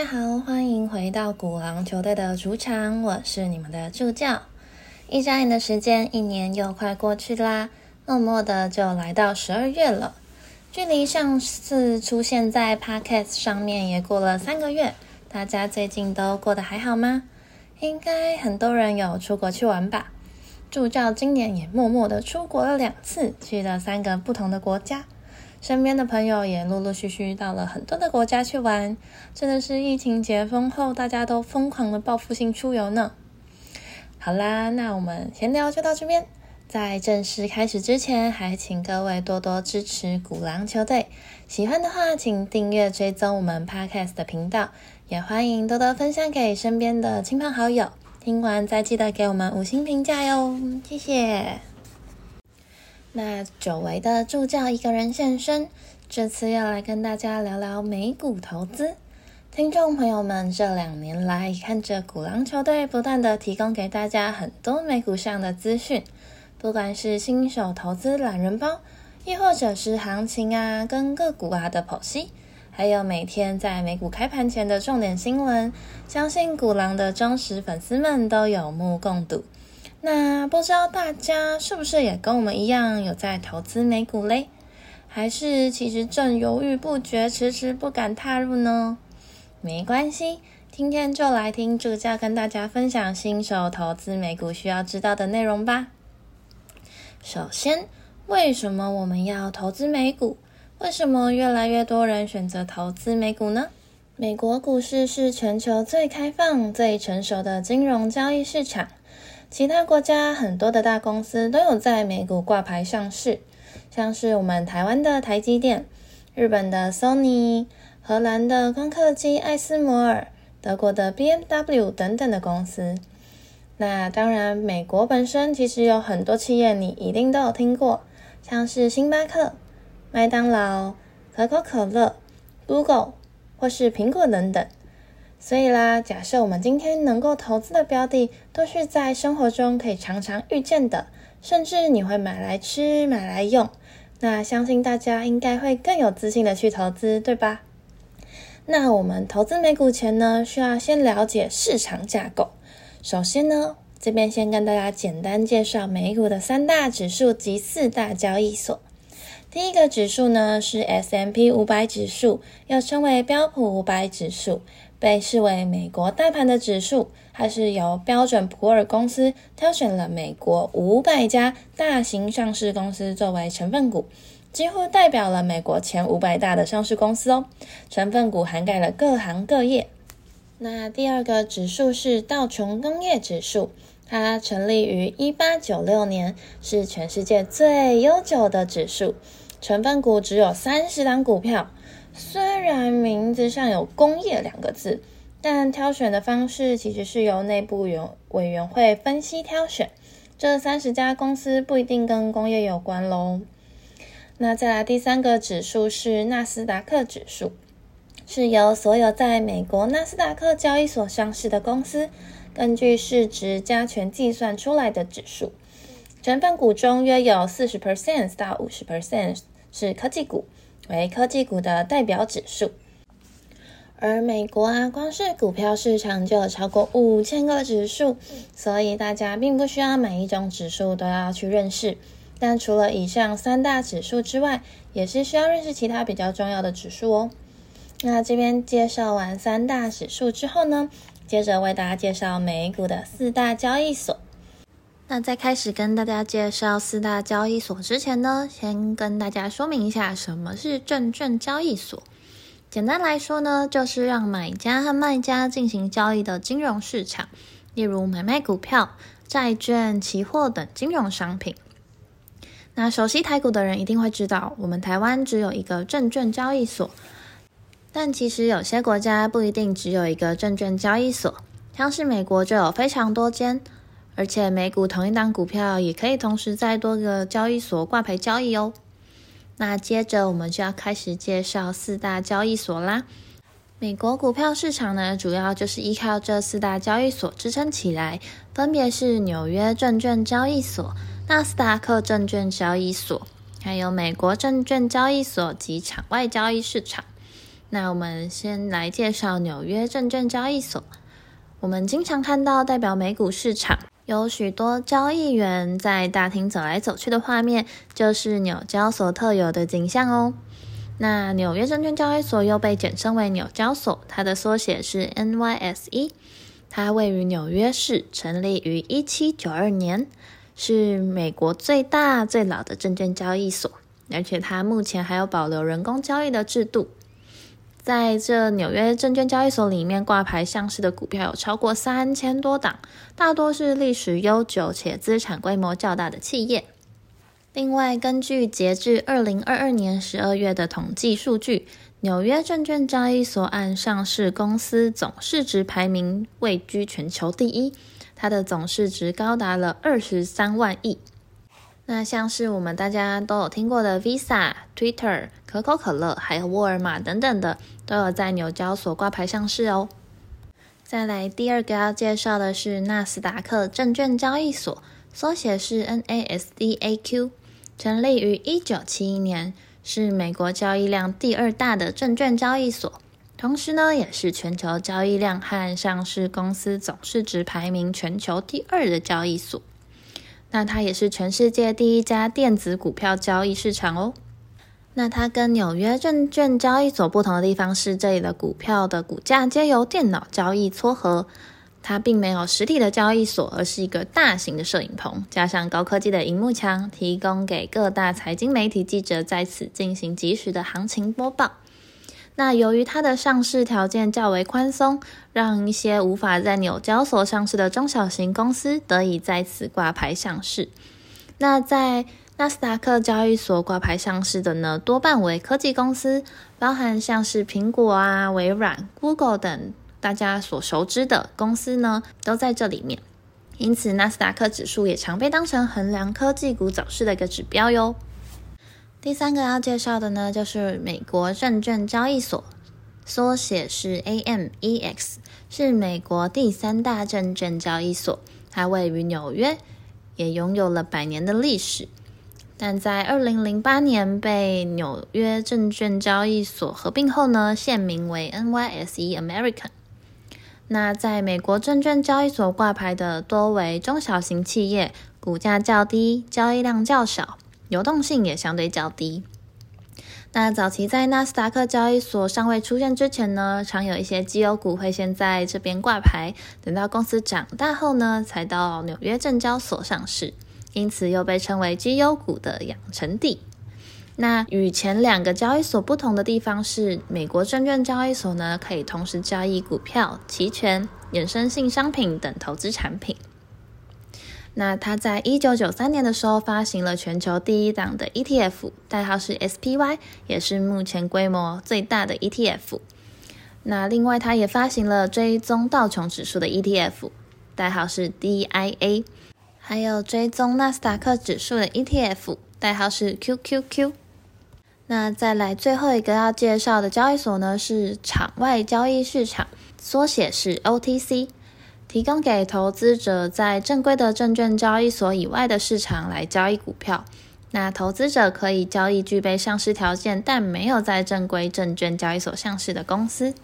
大家好，欢迎回到鼓狼球队的主场，我是你们的助教。一眨眼的时间，一年又快过去啦，默默的就来到十二月了。距离上次出现在 Podcast 上面也过了三个月，大家最近都过得还好吗？应该很多人有出国去玩吧？助教今年也默默的出国了两次，去了三个不同的国家。身边的朋友也陆陆续续到了很多的国家去玩，真的是疫情解封后，大家都疯狂的报复性出游呢。好啦，那我们闲聊就到这边。在正式开始之前，还请各位多多支持鼓狼球队。喜欢的话，请订阅追踪我们 Podcast 的频道，也欢迎多多分享给身边的亲朋好友。听完再记得给我们五星评价哟，谢谢。那久违的助教一个人现身，这次要来跟大家聊聊美股投资。听众朋友们，这两年来看着鼓狼球队不断的提供给大家很多美股上的资讯，不管是新手投资懒人包，亦或者是行情啊跟个股啊的剖析，还有每天在美股开盘前的重点新闻，相信鼓狼的忠实粉丝们都有目共睹。那不知道大家是不是也跟我们一样有在投资美股嘞？还是其实正犹豫不决，迟迟不敢踏入呢？没关系，今天就来听助教跟大家分享新手投资美股需要知道的内容吧。首先，为什么我们要投资美股？为什么越来越多人选择投资美股呢？美国股市是全球最开放、最成熟的金融交易市场。其他国家很多的大公司都有在美股挂牌上市，像是我们台湾的台积电、日本的 Sony、荷兰的光刻机艾斯摩尔、德国的 BMW 等等的公司。那当然，美国本身其实有很多企业，你一定都有听过，像是星巴克、麦当劳、可口可乐、Google 或是苹果等等。所以啦，假设我们今天能够投资的标的都是在生活中可以常常遇见的，甚至你会买来吃、买来用，那相信大家应该会更有自信的去投资，对吧？那我们投资美股前呢，需要先了解市场架构。首先呢，这边先跟大家简单介绍美股的三大指数及四大交易所。第一个指数呢是 S M P 五百指数，又称为标普五百指数。被视为美国大盘的指数，它是由标准普尔公司挑选了美国五百家大型上市公司作为成分股，几乎代表了美国前五百大的上市公司哦。成分股涵盖了各行各业。那第二个指数是道琼工业指数，它成立于一八九六年，是全世界最悠久的指数，成分股只有三十档股票。虽然名字上有“工业”两个字，但挑选的方式其实是由内部员委员会分析挑选。这三十家公司不一定跟工业有关喽。那再来第三个指数是纳斯达克指数，是由所有在美国纳斯达克交易所上市的公司根据市值加权计算出来的指数。成分股中约有四十 percent 到五十 percent 是科技股。为科技股的代表指数，而美国啊，光是股票市场就有超过五千个指数，所以大家并不需要每一种指数都要去认识。但除了以上三大指数之外，也是需要认识其他比较重要的指数哦。那这边介绍完三大指数之后呢，接着为大家介绍美股的四大交易所。那在开始跟大家介绍四大交易所之前呢，先跟大家说明一下什么是证券交易所。简单来说呢，就是让买家和卖家进行交易的金融市场，例如买卖股票、债券、期货等金融商品。那熟悉台股的人一定会知道，我们台湾只有一个证券交易所，但其实有些国家不一定只有一个证券交易所，像是美国就有非常多间。而且美股同一档股票也可以同时在多个交易所挂牌交易哦。那接着我们就要开始介绍四大交易所啦。美国股票市场呢，主要就是依靠这四大交易所支撑起来，分别是纽约证券交易所、纳斯达克证券交易所，还有美国证券交易所及场外交易市场。那我们先来介绍纽约证券交易所。我们经常看到代表美股市场有许多交易员在大厅走来走去的画面，就是纽交所特有的景象哦。那纽约证券交易所又被简称为纽交所，它的缩写是 NYSE。它位于纽约市，成立于一七九二年，是美国最大最老的证券交易所，而且它目前还有保留人工交易的制度。在这纽约证券交易所里面挂牌上市的股票有超过三千多档，大多是历史悠久且资产规模较大的企业。另外，根据截至二零二二年十二月的统计数据，纽约证券交易所按上市公司总市值排名位居全球第一，它的总市值高达了二十三万亿。那像是我们大家都有听过的 Visa、Twitter、可口可乐，还有沃尔玛等等的，都有在纽交所挂牌上市哦。再来第二个要介绍的是纳斯达克证券交易所，缩写是 NASDAQ，成立于一九七一年，是美国交易量第二大的证券交易所，同时呢，也是全球交易量和上市公司总市值排名全球第二的交易所。那它也是全世界第一家电子股票交易市场哦。那它跟纽约证券交易所不同的地方是，这里的股票的股价皆由电脑交易撮合，它并没有实体的交易所，而是一个大型的摄影棚，加上高科技的荧幕墙，提供给各大财经媒体记者在此进行及时的行情播报。那由于它的上市条件较为宽松，让一些无法在纽交所上市的中小型公司得以在此挂牌上市。那在纳斯达克交易所挂牌上市的呢，多半为科技公司，包含像是苹果啊、微软、Google 等大家所熟知的公司呢，都在这里面。因此，纳斯达克指数也常被当成衡量科技股走势的一个指标哟。第三个要介绍的呢，就是美国证券交易所，缩写是 AMEX，是美国第三大证券交易所。它位于纽约，也拥有了百年的历史。但在二零零八年被纽约证券交易所合并后呢，现名为 NYSE American。那在美国证券交易所挂牌的多为中小型企业，股价较低，交易量较少。流动性也相对较低。那早期在纳斯达克交易所尚未出现之前呢，常有一些绩优股会先在这边挂牌，等到公司长大后呢，才到纽约证交所上市，因此又被称为绩优股的养成地。那与前两个交易所不同的地方是，美国证券交易所呢，可以同时交易股票、期权、衍生性商品等投资产品。那它在一九九三年的时候发行了全球第一档的 ETF，代号是 SPY，也是目前规模最大的 ETF。那另外，它也发行了追踪道琼指数的 ETF，代号是 DIA，还有追踪纳斯达克指数的 ETF，代号是 QQQ。那再来最后一个要介绍的交易所呢，是场外交易市场，缩写是 OTC。提供给投资者在正规的证券交易所以外的市场来交易股票。那投资者可以交易具备上市条件但没有在正规证券交易所上市的公司。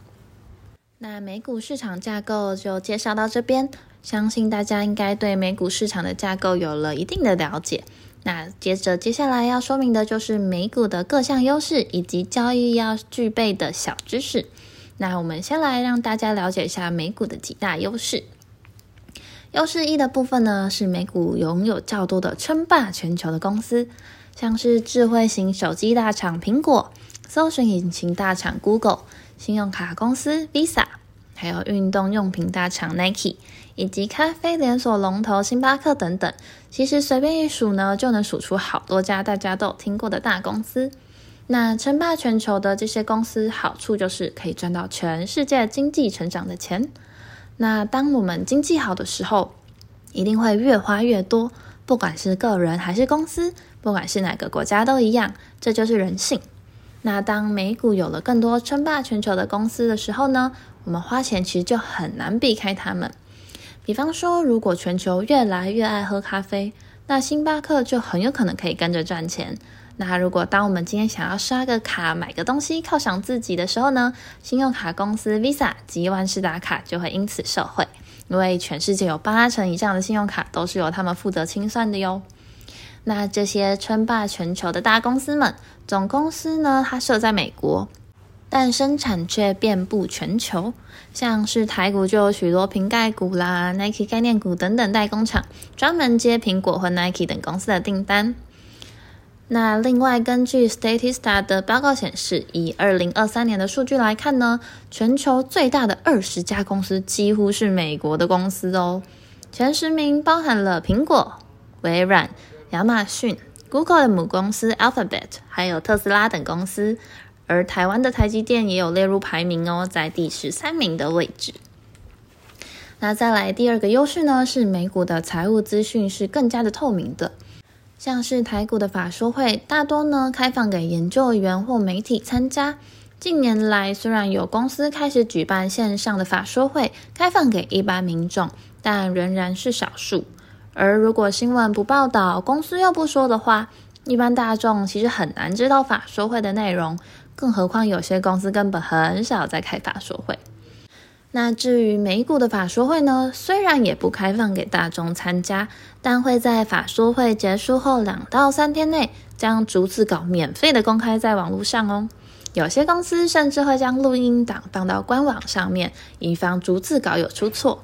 那美股市场架构就介绍到这边，相信大家应该对美股市场的架构有了一定的了解。那接着接下来要说明的就是美股的各项优势以及交易要具备的小知识。那我们先来让大家了解一下美股的几大优势。优势一的部分呢，是美股拥有较多的称霸全球的公司，像是智慧型手机大厂苹果、搜索引擎大厂 Google、信用卡公司 Visa，还有运动用品大厂 Nike，以及咖啡连锁龙头星巴克等等。其实随便一数呢，就能数出好多家大家都有听过的大公司。那称霸全球的这些公司，好处就是可以赚到全世界经济成长的钱。那当我们经济好的时候，一定会越花越多，不管是个人还是公司，不管是哪个国家都一样，这就是人性。那当美股有了更多称霸全球的公司的时候呢，我们花钱其实就很难避开他们。比方说，如果全球越来越爱喝咖啡，那星巴克就很有可能可以跟着赚钱。那如果当我们今天想要刷个卡买个东西犒赏自己的时候呢，信用卡公司 Visa 及万事达卡就会因此受惠，因为全世界有八成以上的信用卡都是由他们负责清算的哟。那这些称霸全球的大公司们，总公司呢它设在美国，但生产却遍布全球，像是台股就有许多瓶盖股啦、Nike 概念股等等代工厂，专门接苹果和 Nike 等公司的订单。那另外，根据 Statista 的报告显示，以二零二三年的数据来看呢，全球最大的二十家公司几乎是美国的公司哦。前十名包含了苹果、微软、亚马逊、Google 的母公司 Alphabet，还有特斯拉等公司。而台湾的台积电也有列入排名哦，在第十三名的位置。那再来第二个优势呢，是美股的财务资讯是更加的透明的。像是台股的法说会，大多呢开放给研究员或媒体参加。近年来，虽然有公司开始举办线上的法说会，开放给一般民众，但仍然是少数。而如果新闻不报道，公司又不说的话，一般大众其实很难知道法说会的内容。更何况有些公司根本很少在开法说会。那至于美股的法说会呢？虽然也不开放给大众参加，但会在法说会结束后两到三天内，将逐字稿免费的公开在网络上哦。有些公司甚至会将录音档放到官网上面，以防逐字稿有出错。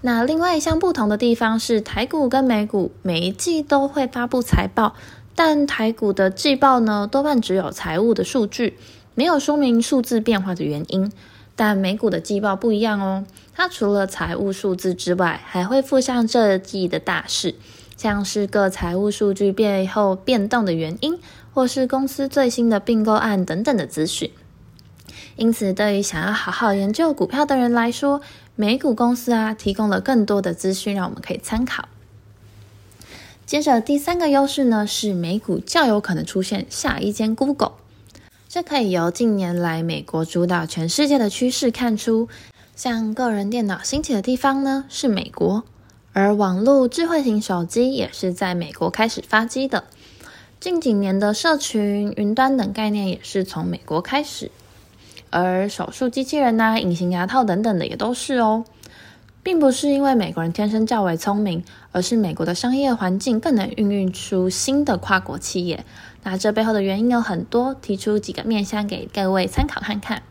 那另外一项不同的地方是，台股跟美股每一季都会发布财报，但台股的季报呢，多半只有财务的数据，没有说明数字变化的原因。但美股的季报不一样哦，它除了财务数字之外，还会附上这季的大事，像是各财务数据背后变动的原因，或是公司最新的并购案等等的资讯。因此，对于想要好好研究股票的人来说，美股公司啊提供了更多的资讯，让我们可以参考。接着第三个优势呢，是美股较有可能出现下一间 Google。这可以由近年来美国主导全世界的趋势看出，像个人电脑兴起的地方呢是美国，而网络智慧型手机也是在美国开始发迹的。近几年的社群、云端等概念也是从美国开始，而手术机器人呐、隐形牙套等等的也都是哦，并不是因为美国人天生较为聪明，而是美国的商业环境更能孕育出新的跨国企业。那这背后的原因有很多，提出几个面向给各位参考看看。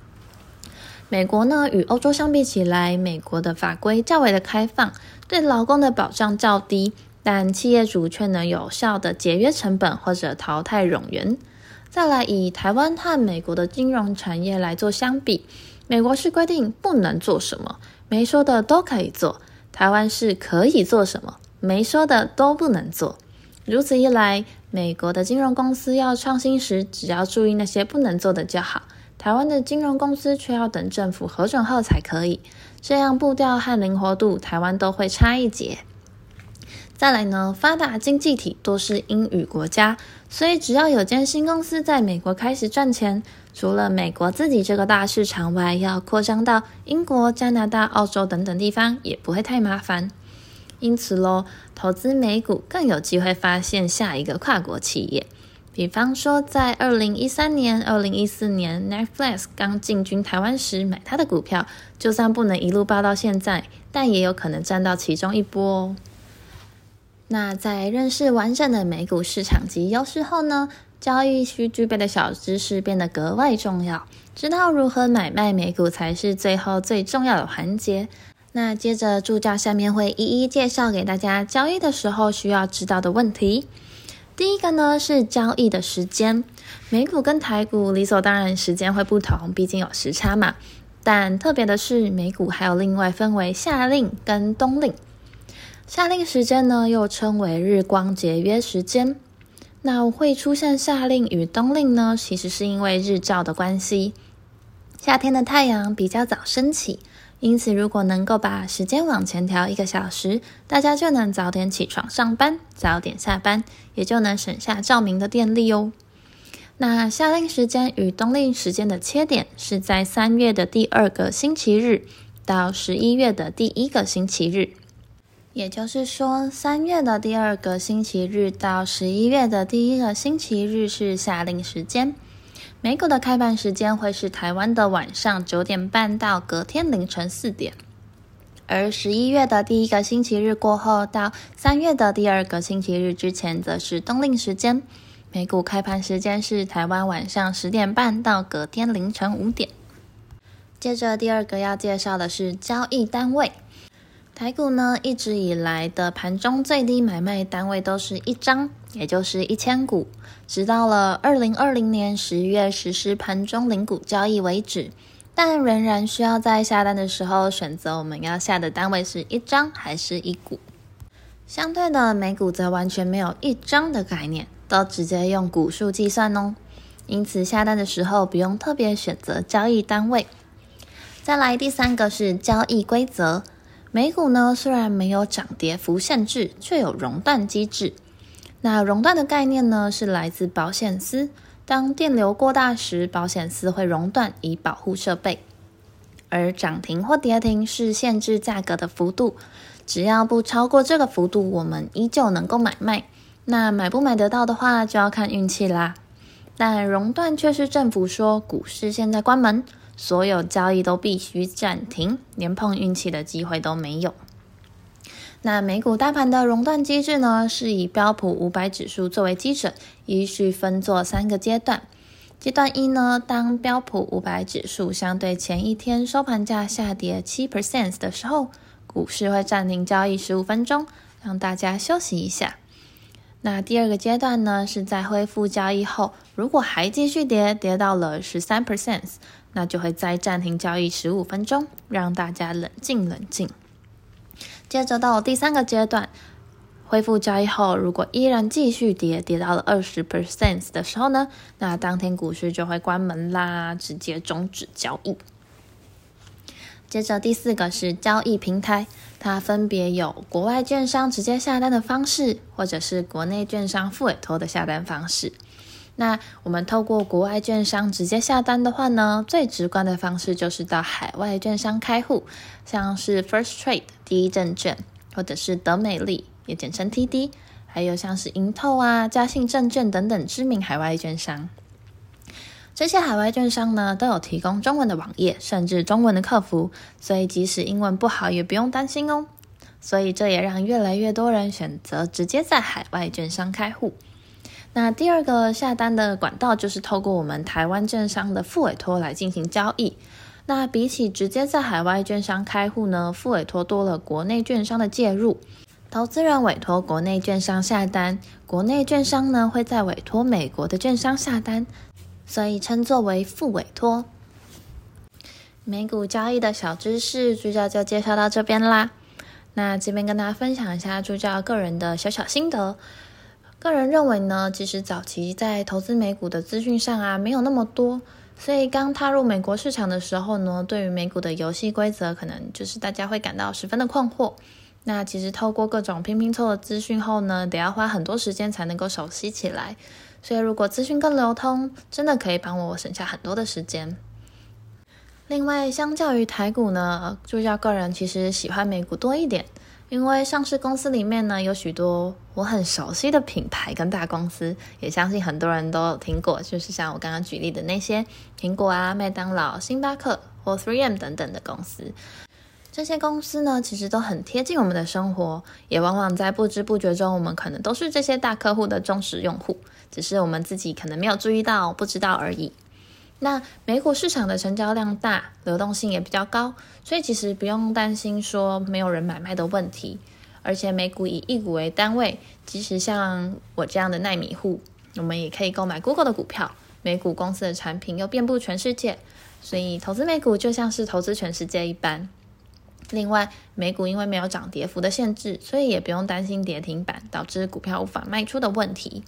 美国呢，与欧洲相比起来，美国的法规较为的开放，对劳工的保障较低，但企业主却能有效的节约成本或者淘汰冗员。再来，以台湾和美国的金融产业来做相比，美国是规定不能做什么，没说的都可以做；台湾是可以做什么，没说的都不能做。如此一来，美国的金融公司要创新时，只要注意那些不能做的就好；台湾的金融公司却要等政府核准后才可以。这样步调和灵活度，台湾都会差一截。再来呢，发达经济体多是英语国家，所以只要有间新公司在美国开始赚钱，除了美国自己这个大市场外，要扩张到英国、加拿大、澳洲等等地方，也不会太麻烦。因此喽，投资美股更有机会发现下一个跨国企业。比方说，在二零一三年、二零一四年，Netflix 刚进军台湾时买它的股票，就算不能一路爆到现在，但也有可能占到其中一波哦。那在认识完整的美股市场及优势后呢，交易需具备的小知识变得格外重要。知道如何买卖美股才是最后最重要的环节。那接着助教下面会一一介绍给大家交易的时候需要知道的问题。第一个呢是交易的时间，美股跟台股理所当然时间会不同，毕竟有时差嘛。但特别的是，美股还有另外分为夏令跟冬令。夏令时间呢又称为日光节约时间。那会出现夏令与冬令呢，其实是因为日照的关系，夏天的太阳比较早升起。因此，如果能够把时间往前调一个小时，大家就能早点起床上班，早点下班，也就能省下照明的电力哦。那夏令时间与冬令时间的切点是在三月的第二个星期日到十一月的第一个星期日。也就是说，三月的第二个星期日到十一月的第一个星期日是夏令时间。美股的开盘时间会是台湾的晚上九点半到隔天凌晨四点，而十一月的第一个星期日过后到三月的第二个星期日之前，则是冬令时间。美股开盘时间是台湾晚上十点半到隔天凌晨五点。接着第二个要介绍的是交易单位。台股呢，一直以来的盘中最低买卖单位都是一张，也就是一千股，直到了二零二零年十月实施盘中零股交易为止。但仍然需要在下单的时候选择我们要下的单位是一张还是一股。相对的，美股则完全没有一张的概念，都直接用股数计算哦。因此下单的时候不用特别选择交易单位。再来第三个是交易规则。美股呢，虽然没有涨跌幅限制，却有熔断机制。那熔断的概念呢，是来自保险丝。当电流过大时，保险丝会熔断，以保护设备。而涨停或跌停是限制价格的幅度，只要不超过这个幅度，我们依旧能够买卖。那买不买得到的话，就要看运气啦。但熔断却是政府说股市现在关门。所有交易都必须暂停，连碰运气的机会都没有。那美股大盘的熔断机制呢？是以标普五百指数作为基准，依序分作三个阶段。阶段一呢，当标普五百指数相对前一天收盘价下跌七 percent 的时候，股市会暂停交易十五分钟，让大家休息一下。那第二个阶段呢，是在恢复交易后，如果还继续跌，跌到了十三 percent。那就会再暂停交易十五分钟，让大家冷静冷静。接着到了第三个阶段，恢复交易后，如果依然继续跌，跌到了二十 percent 的时候呢，那当天股市就会关门啦，直接终止交易。接着第四个是交易平台，它分别有国外券商直接下单的方式，或者是国内券商付委托的下单方式。那我们透过国外券商直接下单的话呢，最直观的方式就是到海外券商开户，像是 First Trade 第一证券，或者是德美利，也简称 TD，还有像是银透啊、嘉信证券等等知名海外券商。这些海外券商呢，都有提供中文的网页，甚至中文的客服，所以即使英文不好也不用担心哦。所以这也让越来越多人选择直接在海外券商开户。那第二个下单的管道就是透过我们台湾券商的副委托来进行交易。那比起直接在海外券商开户呢，副委托多了国内券商的介入。投资人委托国内券商下单，国内券商呢会在委托美国的券商下单，所以称作为副委托。美股交易的小知识，助教就介绍到这边啦。那这边跟大家分享一下助教个人的小小心得。个人认为呢，其实早期在投资美股的资讯上啊，没有那么多，所以刚踏入美国市场的时候呢，对于美股的游戏规则，可能就是大家会感到十分的困惑。那其实透过各种拼拼凑的资讯后呢，得要花很多时间才能够熟悉起来。所以如果资讯更流通，真的可以帮我省下很多的时间。另外，相较于台股呢，助教个人其实喜欢美股多一点。因为上市公司里面呢，有许多我很熟悉的品牌跟大公司，也相信很多人都有听过，就是像我刚刚举例的那些苹果啊、麦当劳、星巴克或 3M 等等的公司。这些公司呢，其实都很贴近我们的生活，也往往在不知不觉中，我们可能都是这些大客户的忠实用户，只是我们自己可能没有注意到、不知道而已。那美股市场的成交量大，流动性也比较高，所以其实不用担心说没有人买卖的问题。而且美股以一股为单位，即使像我这样的耐米户，我们也可以购买 Google 的股票。美股公司的产品又遍布全世界，所以投资美股就像是投资全世界一般。另外，美股因为没有涨跌幅的限制，所以也不用担心跌停板导致股票无法卖出的问题。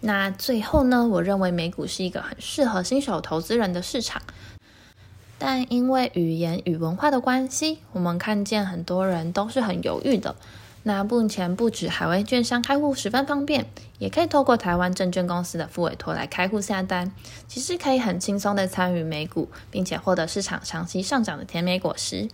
那最后呢？我认为美股是一个很适合新手投资人的市场，但因为语言与文化的关系，我们看见很多人都是很犹豫的。那目前不止海外券商开户十分方便，也可以透过台湾证券公司的副委托来开户下单，其实可以很轻松的参与美股，并且获得市场长期上涨的甜美果实。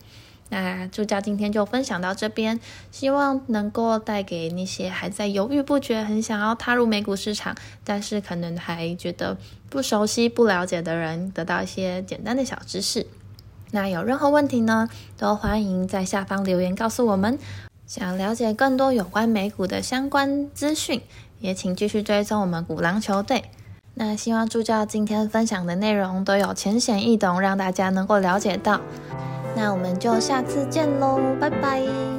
那助教今天就分享到这边，希望能够带给那些还在犹豫不决、很想要踏入美股市场，但是可能还觉得不熟悉、不了解的人，得到一些简单的小知识。那有任何问题呢，都欢迎在下方留言告诉我们。想了解更多有关美股的相关资讯，也请继续追踪我们鼓浪球队。那希望助教今天分享的内容都有浅显易懂，让大家能够了解到。那我们就下次见喽，拜拜。